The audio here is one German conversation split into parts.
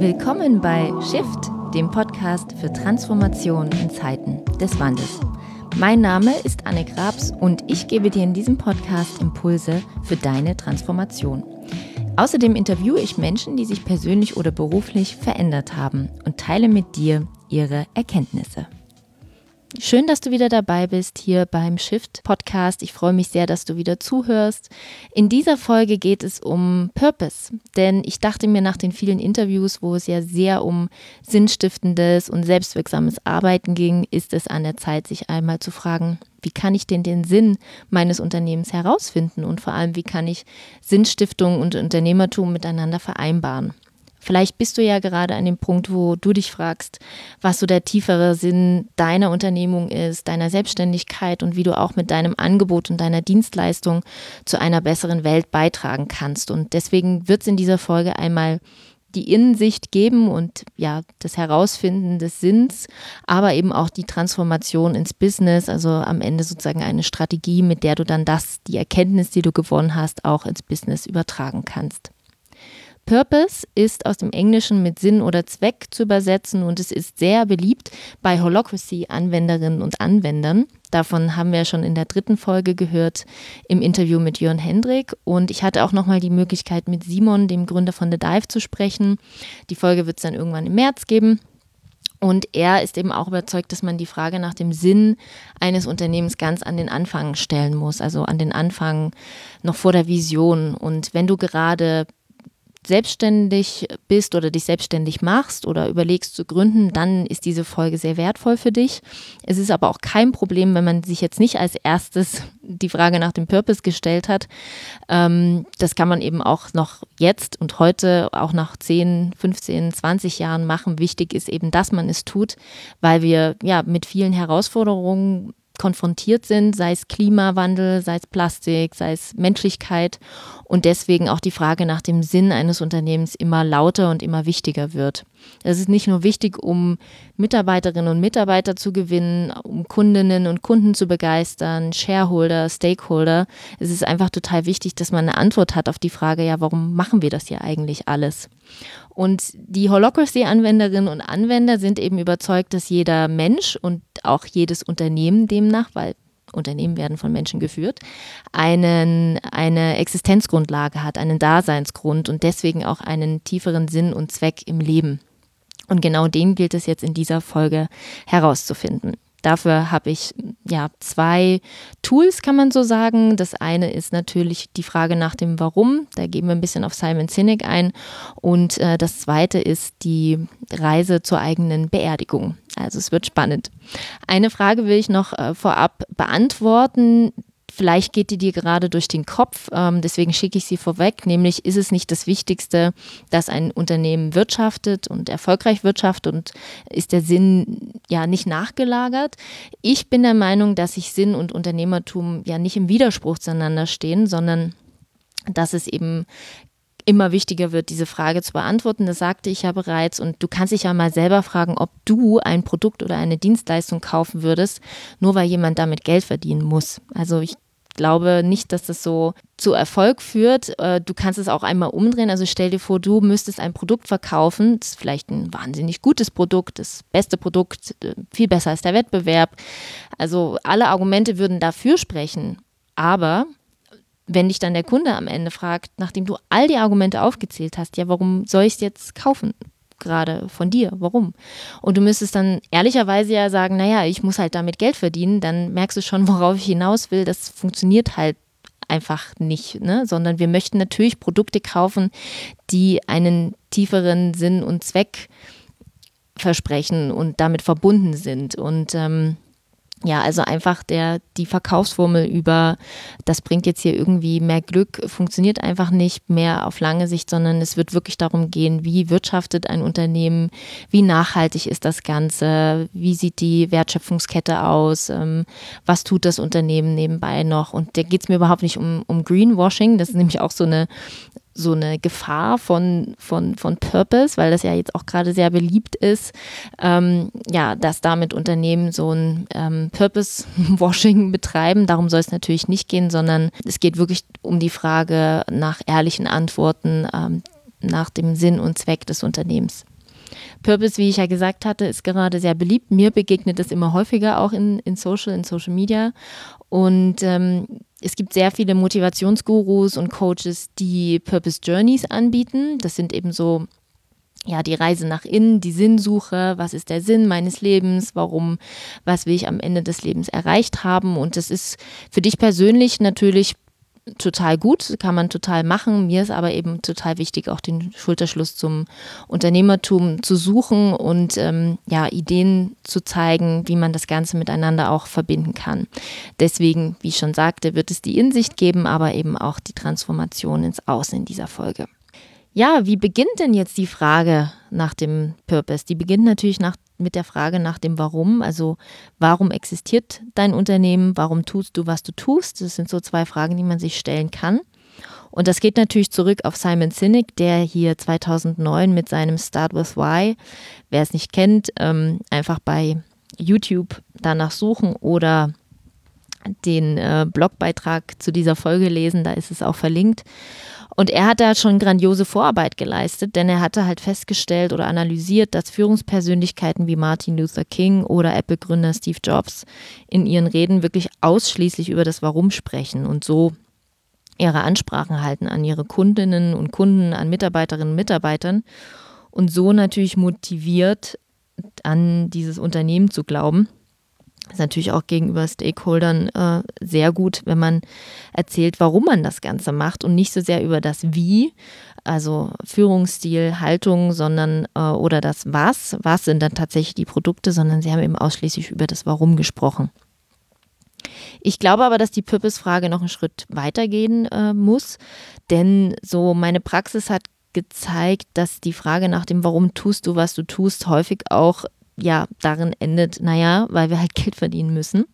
Willkommen bei Shift, dem Podcast für Transformation in Zeiten des Wandels. Mein Name ist Anne Grabs und ich gebe dir in diesem Podcast Impulse für deine Transformation. Außerdem interviewe ich Menschen, die sich persönlich oder beruflich verändert haben und teile mit dir ihre Erkenntnisse. Schön, dass du wieder dabei bist hier beim Shift Podcast. Ich freue mich sehr, dass du wieder zuhörst. In dieser Folge geht es um Purpose, denn ich dachte mir nach den vielen Interviews, wo es ja sehr um sinnstiftendes und selbstwirksames Arbeiten ging, ist es an der Zeit, sich einmal zu fragen, wie kann ich denn den Sinn meines Unternehmens herausfinden und vor allem, wie kann ich Sinnstiftung und Unternehmertum miteinander vereinbaren? Vielleicht bist du ja gerade an dem Punkt, wo du dich fragst, was so der tiefere Sinn deiner Unternehmung ist, deiner Selbstständigkeit und wie du auch mit deinem Angebot und deiner Dienstleistung zu einer besseren Welt beitragen kannst. Und deswegen wird es in dieser Folge einmal die Innensicht geben und ja, das Herausfinden des Sinns, aber eben auch die Transformation ins Business, also am Ende sozusagen eine Strategie, mit der du dann das, die Erkenntnis, die du gewonnen hast, auch ins Business übertragen kannst. Purpose ist aus dem Englischen mit Sinn oder Zweck zu übersetzen und es ist sehr beliebt bei Holocracy-Anwenderinnen und Anwendern. Davon haben wir schon in der dritten Folge gehört im Interview mit Jörn Hendrik. Und ich hatte auch nochmal die Möglichkeit, mit Simon, dem Gründer von The Dive, zu sprechen. Die Folge wird es dann irgendwann im März geben. Und er ist eben auch überzeugt, dass man die Frage nach dem Sinn eines Unternehmens ganz an den Anfang stellen muss, also an den Anfang noch vor der Vision. Und wenn du gerade selbstständig bist oder dich selbstständig machst oder überlegst zu gründen, dann ist diese Folge sehr wertvoll für dich. Es ist aber auch kein Problem, wenn man sich jetzt nicht als erstes die Frage nach dem Purpose gestellt hat. Ähm, das kann man eben auch noch jetzt und heute, auch nach 10, 15, 20 Jahren machen. Wichtig ist eben, dass man es tut, weil wir ja mit vielen Herausforderungen konfrontiert sind, sei es Klimawandel, sei es Plastik, sei es Menschlichkeit und deswegen auch die Frage nach dem Sinn eines Unternehmens immer lauter und immer wichtiger wird. Es ist nicht nur wichtig, um Mitarbeiterinnen und Mitarbeiter zu gewinnen, um Kundinnen und Kunden zu begeistern, Shareholder, Stakeholder. Es ist einfach total wichtig, dass man eine Antwort hat auf die Frage, ja, warum machen wir das hier eigentlich alles? Und die Holocracy-Anwenderinnen und Anwender sind eben überzeugt, dass jeder Mensch und auch jedes Unternehmen demnach, weil Unternehmen werden von Menschen geführt, einen, eine Existenzgrundlage hat, einen Daseinsgrund und deswegen auch einen tieferen Sinn und Zweck im Leben. Und genau den gilt es jetzt in dieser Folge herauszufinden. Dafür habe ich ja zwei Tools, kann man so sagen. Das eine ist natürlich die Frage nach dem Warum. Da gehen wir ein bisschen auf Simon Sinek ein. Und äh, das zweite ist die Reise zur eigenen Beerdigung. Also es wird spannend. Eine Frage will ich noch äh, vorab beantworten, Vielleicht geht die dir gerade durch den Kopf, ähm, deswegen schicke ich sie vorweg, nämlich ist es nicht das Wichtigste, dass ein Unternehmen wirtschaftet und erfolgreich wirtschaftet und ist der Sinn ja nicht nachgelagert. Ich bin der Meinung, dass sich Sinn und Unternehmertum ja nicht im Widerspruch zueinander stehen, sondern dass es eben immer wichtiger wird, diese Frage zu beantworten. Das sagte ich ja bereits. Und du kannst dich ja mal selber fragen, ob du ein Produkt oder eine Dienstleistung kaufen würdest, nur weil jemand damit Geld verdienen muss. Also ich glaube nicht, dass das so zu Erfolg führt. Äh, du kannst es auch einmal umdrehen. Also stell dir vor, du müsstest ein Produkt verkaufen. Das ist vielleicht ein wahnsinnig gutes Produkt, das beste Produkt, äh, viel besser als der Wettbewerb. Also alle Argumente würden dafür sprechen. Aber wenn dich dann der Kunde am Ende fragt, nachdem du all die Argumente aufgezählt hast, ja, warum soll ich es jetzt kaufen? Gerade von dir? Warum? Und du müsstest dann ehrlicherweise ja sagen, naja, ich muss halt damit Geld verdienen, dann merkst du schon, worauf ich hinaus will. Das funktioniert halt einfach nicht, ne? sondern wir möchten natürlich Produkte kaufen, die einen tieferen Sinn und Zweck versprechen und damit verbunden sind. Und ähm, ja, also einfach der, die Verkaufsformel über, das bringt jetzt hier irgendwie mehr Glück, funktioniert einfach nicht mehr auf lange Sicht, sondern es wird wirklich darum gehen, wie wirtschaftet ein Unternehmen, wie nachhaltig ist das Ganze, wie sieht die Wertschöpfungskette aus, ähm, was tut das Unternehmen nebenbei noch. Und da geht es mir überhaupt nicht um, um Greenwashing, das ist nämlich auch so eine so eine Gefahr von, von, von Purpose, weil das ja jetzt auch gerade sehr beliebt ist, ähm, ja, dass damit Unternehmen so ein ähm, Purpose-Washing betreiben. Darum soll es natürlich nicht gehen, sondern es geht wirklich um die Frage nach ehrlichen Antworten, ähm, nach dem Sinn und Zweck des Unternehmens. Purpose, wie ich ja gesagt hatte, ist gerade sehr beliebt. Mir begegnet es immer häufiger auch in, in Social, in Social Media. Und ähm, es gibt sehr viele Motivationsgurus und Coaches, die Purpose Journeys anbieten. Das sind eben so ja, die Reise nach innen, die Sinnsuche, was ist der Sinn meines Lebens, warum, was will ich am Ende des Lebens erreicht haben. Und das ist für dich persönlich natürlich total gut, kann man total machen. Mir ist aber eben total wichtig, auch den Schulterschluss zum Unternehmertum zu suchen und ähm, ja, Ideen zu zeigen, wie man das Ganze miteinander auch verbinden kann. Deswegen, wie ich schon sagte, wird es die Insicht geben, aber eben auch die Transformation ins Außen in dieser Folge. Ja, wie beginnt denn jetzt die Frage nach dem Purpose? Die beginnt natürlich nach mit der Frage nach dem Warum. Also warum existiert dein Unternehmen? Warum tust du, was du tust? Das sind so zwei Fragen, die man sich stellen kann. Und das geht natürlich zurück auf Simon Sinek, der hier 2009 mit seinem Start with Why, wer es nicht kennt, ähm, einfach bei YouTube danach suchen oder den äh, Blogbeitrag zu dieser Folge lesen, da ist es auch verlinkt. Und er hat da schon grandiose Vorarbeit geleistet, denn er hatte halt festgestellt oder analysiert, dass Führungspersönlichkeiten wie Martin Luther King oder Apple-Gründer Steve Jobs in ihren Reden wirklich ausschließlich über das Warum sprechen und so ihre Ansprachen halten an ihre Kundinnen und Kunden, an Mitarbeiterinnen und Mitarbeitern und so natürlich motiviert an dieses Unternehmen zu glauben ist natürlich auch gegenüber Stakeholdern äh, sehr gut, wenn man erzählt, warum man das Ganze macht und nicht so sehr über das Wie, also Führungsstil, Haltung, sondern äh, oder das Was, was sind dann tatsächlich die Produkte, sondern sie haben eben ausschließlich über das Warum gesprochen. Ich glaube aber, dass die Purpose-Frage noch einen Schritt weitergehen äh, muss, denn so meine Praxis hat gezeigt, dass die Frage nach dem, warum tust du, was du tust, häufig auch ja darin endet, naja, weil wir halt Geld verdienen müssen.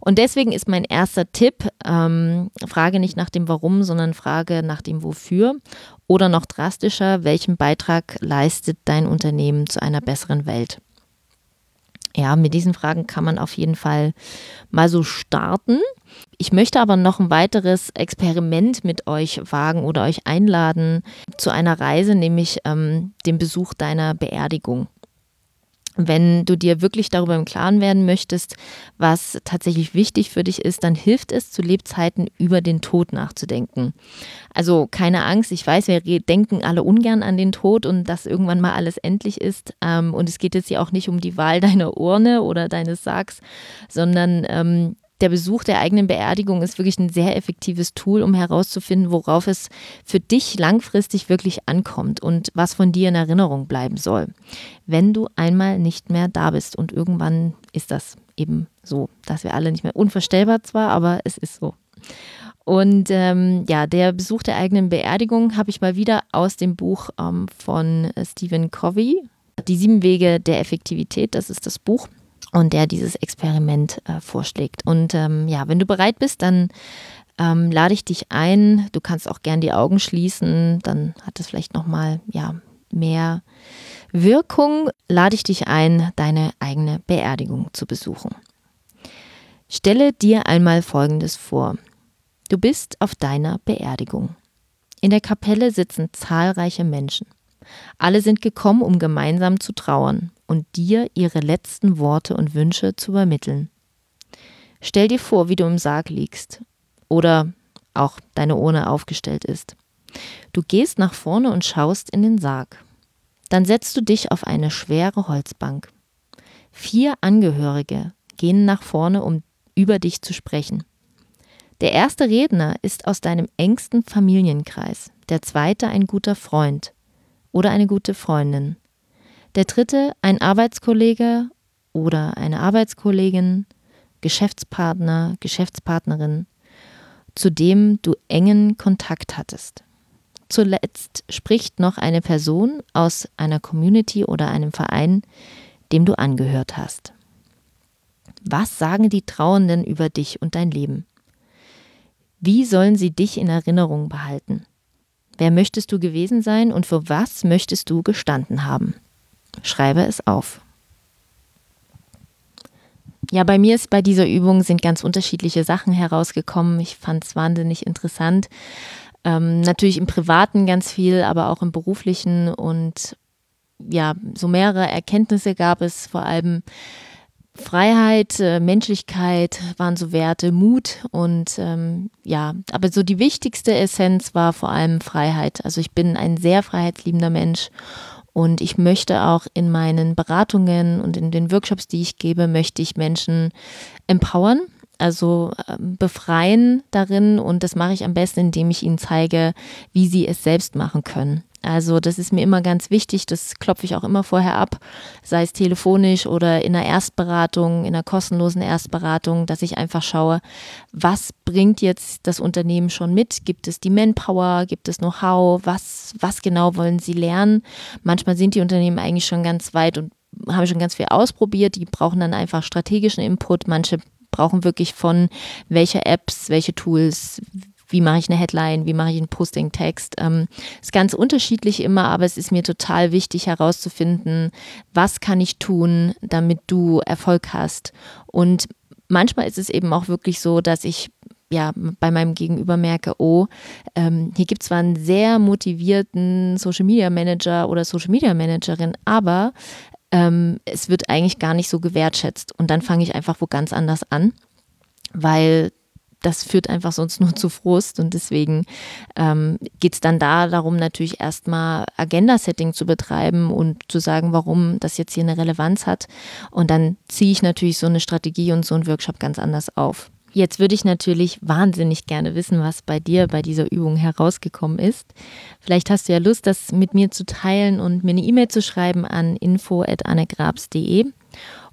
Und deswegen ist mein erster Tipp, ähm, frage nicht nach dem Warum, sondern frage nach dem Wofür. Oder noch drastischer, welchen Beitrag leistet dein Unternehmen zu einer besseren Welt? Ja, mit diesen Fragen kann man auf jeden Fall mal so starten. Ich möchte aber noch ein weiteres Experiment mit euch wagen oder euch einladen zu einer Reise, nämlich ähm, den Besuch deiner Beerdigung wenn du dir wirklich darüber im Klaren werden möchtest, was tatsächlich wichtig für dich ist, dann hilft es zu Lebzeiten über den Tod nachzudenken. Also keine Angst, ich weiß, wir denken alle ungern an den Tod und dass irgendwann mal alles endlich ist. Ähm, und es geht jetzt hier auch nicht um die Wahl deiner Urne oder deines Sargs, sondern ähm, der Besuch der eigenen Beerdigung ist wirklich ein sehr effektives Tool, um herauszufinden, worauf es für dich langfristig wirklich ankommt und was von dir in Erinnerung bleiben soll, wenn du einmal nicht mehr da bist. Und irgendwann ist das eben so, dass wir alle nicht mehr unvorstellbar zwar, aber es ist so. Und ähm, ja, der Besuch der eigenen Beerdigung habe ich mal wieder aus dem Buch ähm, von Stephen Covey, Die sieben Wege der Effektivität, das ist das Buch und der dieses Experiment äh, vorschlägt. Und ähm, ja, wenn du bereit bist, dann ähm, lade ich dich ein. Du kannst auch gern die Augen schließen, dann hat es vielleicht nochmal ja, mehr Wirkung. Lade ich dich ein, deine eigene Beerdigung zu besuchen. Stelle dir einmal Folgendes vor. Du bist auf deiner Beerdigung. In der Kapelle sitzen zahlreiche Menschen. Alle sind gekommen, um gemeinsam zu trauern und dir ihre letzten Worte und Wünsche zu übermitteln. Stell dir vor, wie du im Sarg liegst oder auch deine Urne aufgestellt ist. Du gehst nach vorne und schaust in den Sarg. Dann setzt du dich auf eine schwere Holzbank. Vier Angehörige gehen nach vorne, um über dich zu sprechen. Der erste Redner ist aus deinem engsten Familienkreis, der zweite ein guter Freund oder eine gute Freundin, der dritte ein Arbeitskollege oder eine Arbeitskollegin, Geschäftspartner, Geschäftspartnerin, zu dem du engen Kontakt hattest. Zuletzt spricht noch eine Person aus einer Community oder einem Verein, dem du angehört hast. Was sagen die Trauernden über dich und dein Leben? Wie sollen sie dich in Erinnerung behalten? Wer möchtest du gewesen sein und für was möchtest du gestanden haben? Schreibe es auf. Ja, bei mir ist bei dieser Übung sind ganz unterschiedliche Sachen herausgekommen. Ich fand es wahnsinnig interessant. Ähm, natürlich im Privaten ganz viel, aber auch im beruflichen und ja, so mehrere Erkenntnisse gab es, vor allem Freiheit, äh, Menschlichkeit waren so Werte, Mut und ähm, ja, aber so die wichtigste Essenz war vor allem Freiheit. Also ich bin ein sehr freiheitsliebender Mensch und ich möchte auch in meinen Beratungen und in den Workshops, die ich gebe, möchte ich Menschen empowern, also ähm, befreien darin und das mache ich am besten, indem ich ihnen zeige, wie sie es selbst machen können. Also das ist mir immer ganz wichtig, das klopfe ich auch immer vorher ab, sei es telefonisch oder in einer Erstberatung, in einer kostenlosen Erstberatung, dass ich einfach schaue, was bringt jetzt das Unternehmen schon mit? Gibt es die Manpower, gibt es Know-how, was, was genau wollen sie lernen? Manchmal sind die Unternehmen eigentlich schon ganz weit und haben schon ganz viel ausprobiert, die brauchen dann einfach strategischen Input, manche brauchen wirklich von welche Apps, welche Tools, wie mache ich eine Headline, wie mache ich einen Posting-Text. Ähm, ist ganz unterschiedlich immer, aber es ist mir total wichtig herauszufinden, was kann ich tun, damit du Erfolg hast. Und manchmal ist es eben auch wirklich so, dass ich ja, bei meinem Gegenüber merke, oh, ähm, hier gibt es zwar einen sehr motivierten Social Media Manager oder Social Media Managerin, aber ähm, es wird eigentlich gar nicht so gewertschätzt. Und dann fange ich einfach wo ganz anders an, weil das führt einfach sonst nur zu Frust und deswegen ähm, geht es dann da darum, natürlich erstmal Agenda-Setting zu betreiben und zu sagen, warum das jetzt hier eine Relevanz hat. Und dann ziehe ich natürlich so eine Strategie und so einen Workshop ganz anders auf. Jetzt würde ich natürlich wahnsinnig gerne wissen, was bei dir bei dieser Übung herausgekommen ist. Vielleicht hast du ja Lust, das mit mir zu teilen und mir eine E-Mail zu schreiben an info.annegrabs.de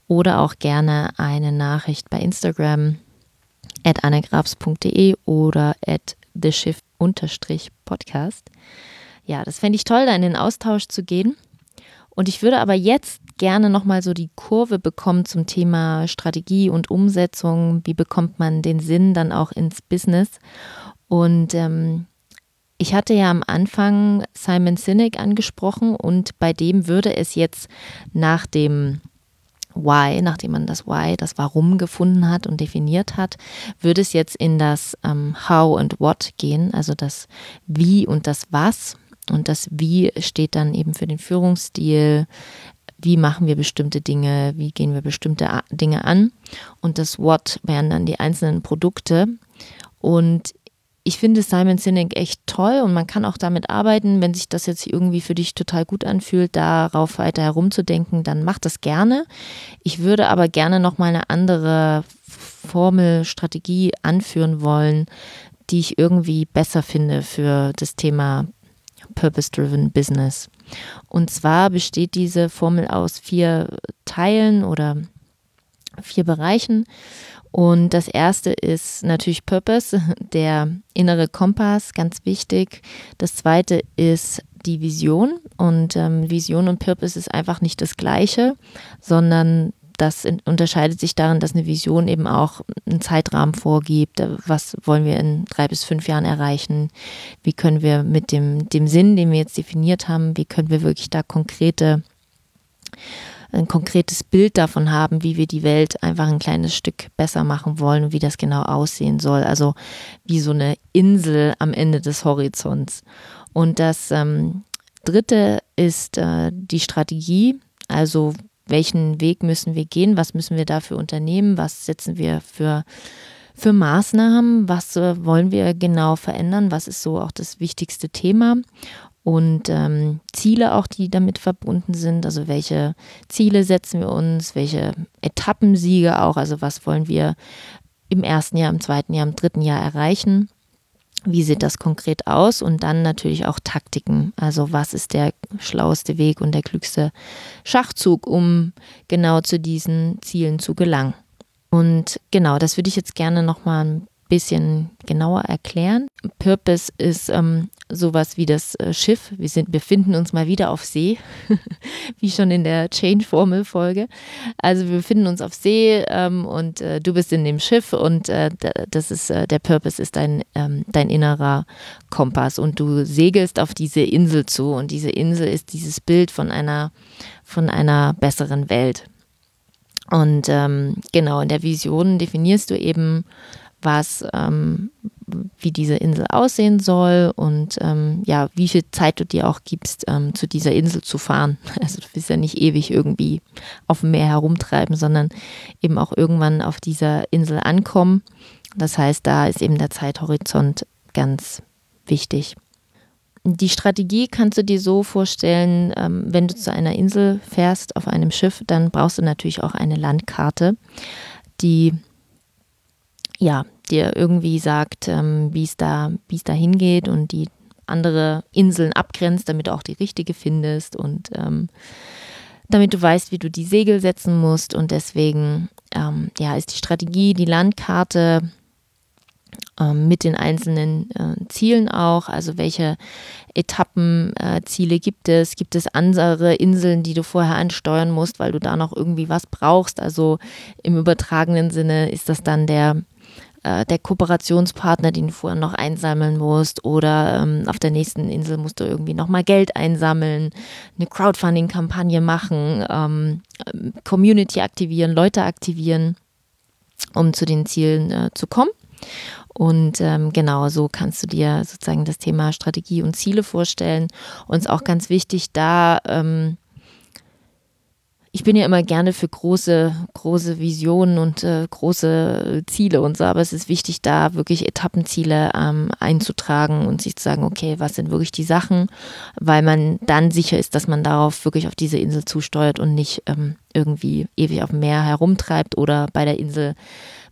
oder auch gerne eine Nachricht bei Instagram at annegrafs.de oder at theshift-podcast. Ja, das fände ich toll, da in den Austausch zu gehen. Und ich würde aber jetzt gerne nochmal so die Kurve bekommen zum Thema Strategie und Umsetzung. Wie bekommt man den Sinn dann auch ins Business? Und ähm, ich hatte ja am Anfang Simon Sinek angesprochen und bei dem würde es jetzt nach dem Why, nachdem man das Why, das Warum gefunden hat und definiert hat, würde es jetzt in das ähm, How und What gehen, also das Wie und das Was. Und das Wie steht dann eben für den Führungsstil, wie machen wir bestimmte Dinge, wie gehen wir bestimmte Dinge an. Und das What wären dann die einzelnen Produkte. Und ich finde Simon Sinek echt toll und man kann auch damit arbeiten, wenn sich das jetzt irgendwie für dich total gut anfühlt, darauf weiter herumzudenken, dann mach das gerne. Ich würde aber gerne nochmal eine andere Formel, Strategie anführen wollen, die ich irgendwie besser finde für das Thema Purpose-Driven Business. Und zwar besteht diese Formel aus vier Teilen oder vier Bereichen. Und das erste ist natürlich Purpose, der innere Kompass, ganz wichtig. Das zweite ist die Vision. Und ähm, Vision und Purpose ist einfach nicht das gleiche, sondern das unterscheidet sich darin, dass eine Vision eben auch einen Zeitrahmen vorgibt. Was wollen wir in drei bis fünf Jahren erreichen? Wie können wir mit dem, dem Sinn, den wir jetzt definiert haben, wie können wir wirklich da konkrete ein konkretes Bild davon haben, wie wir die Welt einfach ein kleines Stück besser machen wollen und wie das genau aussehen soll. Also wie so eine Insel am Ende des Horizonts. Und das ähm, dritte ist äh, die Strategie, also welchen Weg müssen wir gehen, was müssen wir dafür unternehmen, was setzen wir für für Maßnahmen, was äh, wollen wir genau verändern, was ist so auch das wichtigste Thema und ähm, Ziele auch, die damit verbunden sind. Also welche Ziele setzen wir uns, welche Etappensiege auch, also was wollen wir im ersten Jahr, im zweiten Jahr, im dritten Jahr erreichen. Wie sieht das konkret aus? Und dann natürlich auch Taktiken. Also was ist der schlaueste Weg und der klügste Schachzug, um genau zu diesen Zielen zu gelangen. Und genau, das würde ich jetzt gerne nochmal ein bisschen genauer erklären. Purpose ist ähm, sowas wie das äh, Schiff. Wir sind, befinden uns mal wieder auf See, wie schon in der Change-Formel-Folge. Also wir befinden uns auf See ähm, und äh, du bist in dem Schiff und äh, das ist äh, der Purpose ist dein, ähm, dein innerer Kompass und du segelst auf diese Insel zu und diese Insel ist dieses Bild von einer von einer besseren Welt. Und ähm, genau in der Vision definierst du eben was, ähm, wie diese Insel aussehen soll und ähm, ja, wie viel Zeit du dir auch gibst, ähm, zu dieser Insel zu fahren. Also du willst ja nicht ewig irgendwie auf dem Meer herumtreiben, sondern eben auch irgendwann auf dieser Insel ankommen. Das heißt, da ist eben der Zeithorizont ganz wichtig. Die Strategie kannst du dir so vorstellen, ähm, wenn du zu einer Insel fährst auf einem Schiff, dann brauchst du natürlich auch eine Landkarte, die ja, dir irgendwie sagt, ähm, wie es da, es da hingeht und die andere Inseln abgrenzt, damit du auch die richtige findest und ähm, damit du weißt, wie du die Segel setzen musst. Und deswegen ähm, ja, ist die Strategie, die Landkarte ähm, mit den einzelnen äh, Zielen auch. Also welche Etappenziele äh, gibt es? Gibt es andere Inseln, die du vorher ansteuern musst, weil du da noch irgendwie was brauchst? Also im übertragenen Sinne ist das dann der äh, der Kooperationspartner, den du vorher noch einsammeln musst oder ähm, auf der nächsten Insel musst du irgendwie nochmal Geld einsammeln, eine Crowdfunding-Kampagne machen, ähm, Community aktivieren, Leute aktivieren, um zu den Zielen äh, zu kommen. Und ähm, genau so kannst du dir sozusagen das Thema Strategie und Ziele vorstellen. Uns auch ganz wichtig, da ähm, ich bin ja immer gerne für große, große Visionen und äh, große Ziele und so, aber es ist wichtig, da wirklich Etappenziele ähm, einzutragen und sich zu sagen, okay, was sind wirklich die Sachen, weil man dann sicher ist, dass man darauf wirklich auf diese Insel zusteuert und nicht ähm, irgendwie ewig auf dem Meer herumtreibt oder bei der Insel,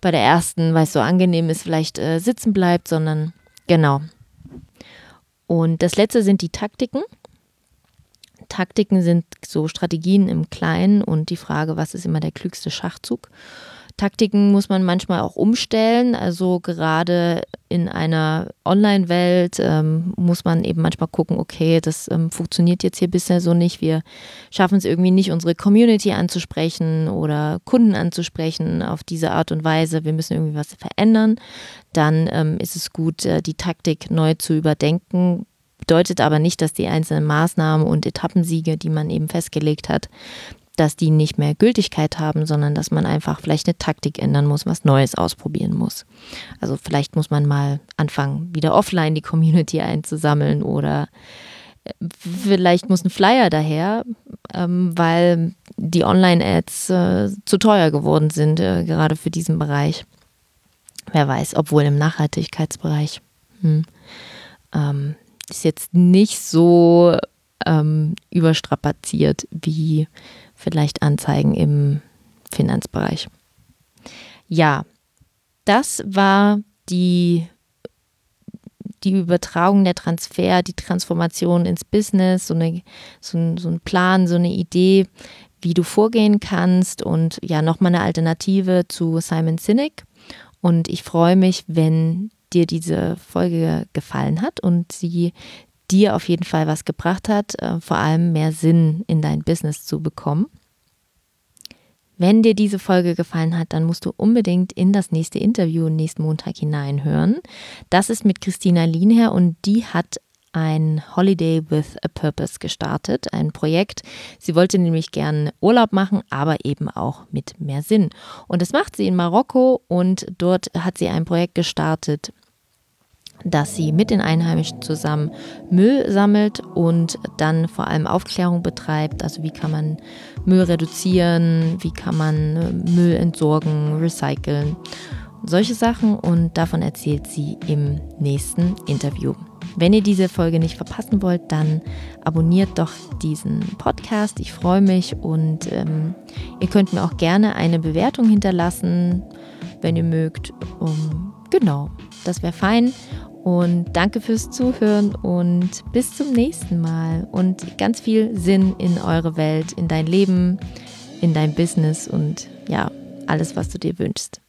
bei der ersten, weil es so angenehm ist, vielleicht äh, sitzen bleibt, sondern genau. Und das letzte sind die Taktiken. Taktiken sind so Strategien im Kleinen und die Frage, was ist immer der klügste Schachzug. Taktiken muss man manchmal auch umstellen. Also gerade in einer Online-Welt ähm, muss man eben manchmal gucken, okay, das ähm, funktioniert jetzt hier bisher so nicht. Wir schaffen es irgendwie nicht, unsere Community anzusprechen oder Kunden anzusprechen auf diese Art und Weise. Wir müssen irgendwie was verändern. Dann ähm, ist es gut, äh, die Taktik neu zu überdenken bedeutet aber nicht, dass die einzelnen Maßnahmen und Etappensiege, die man eben festgelegt hat, dass die nicht mehr Gültigkeit haben, sondern dass man einfach vielleicht eine Taktik ändern muss, was Neues ausprobieren muss. Also vielleicht muss man mal anfangen, wieder offline die Community einzusammeln oder äh, vielleicht muss ein Flyer daher, ähm, weil die Online-Ads äh, zu teuer geworden sind, äh, gerade für diesen Bereich. Wer weiß, obwohl im Nachhaltigkeitsbereich. Hm. Ähm, ist jetzt nicht so ähm, überstrapaziert wie vielleicht Anzeigen im Finanzbereich. Ja, das war die, die Übertragung der Transfer, die Transformation ins Business, so, eine, so, ein, so ein Plan, so eine Idee, wie du vorgehen kannst und ja, nochmal eine Alternative zu Simon Sinek. Und ich freue mich, wenn dir diese Folge gefallen hat und sie dir auf jeden Fall was gebracht hat, äh, vor allem mehr Sinn in dein Business zu bekommen. Wenn dir diese Folge gefallen hat, dann musst du unbedingt in das nächste Interview nächsten Montag hineinhören. Das ist mit Christina Lienherr und die hat ein Holiday with a Purpose gestartet, ein Projekt. Sie wollte nämlich gern Urlaub machen, aber eben auch mit mehr Sinn. Und das macht sie in Marokko und dort hat sie ein Projekt gestartet, dass sie mit den Einheimischen zusammen Müll sammelt und dann vor allem Aufklärung betreibt. Also wie kann man Müll reduzieren, wie kann man äh, Müll entsorgen, recyceln, solche Sachen. Und davon erzählt sie im nächsten Interview. Wenn ihr diese Folge nicht verpassen wollt, dann abonniert doch diesen Podcast. Ich freue mich und ähm, ihr könnt mir auch gerne eine Bewertung hinterlassen, wenn ihr mögt. Um, genau, das wäre fein. Und danke fürs Zuhören und bis zum nächsten Mal. Und ganz viel Sinn in eure Welt, in dein Leben, in dein Business und ja, alles, was du dir wünschst.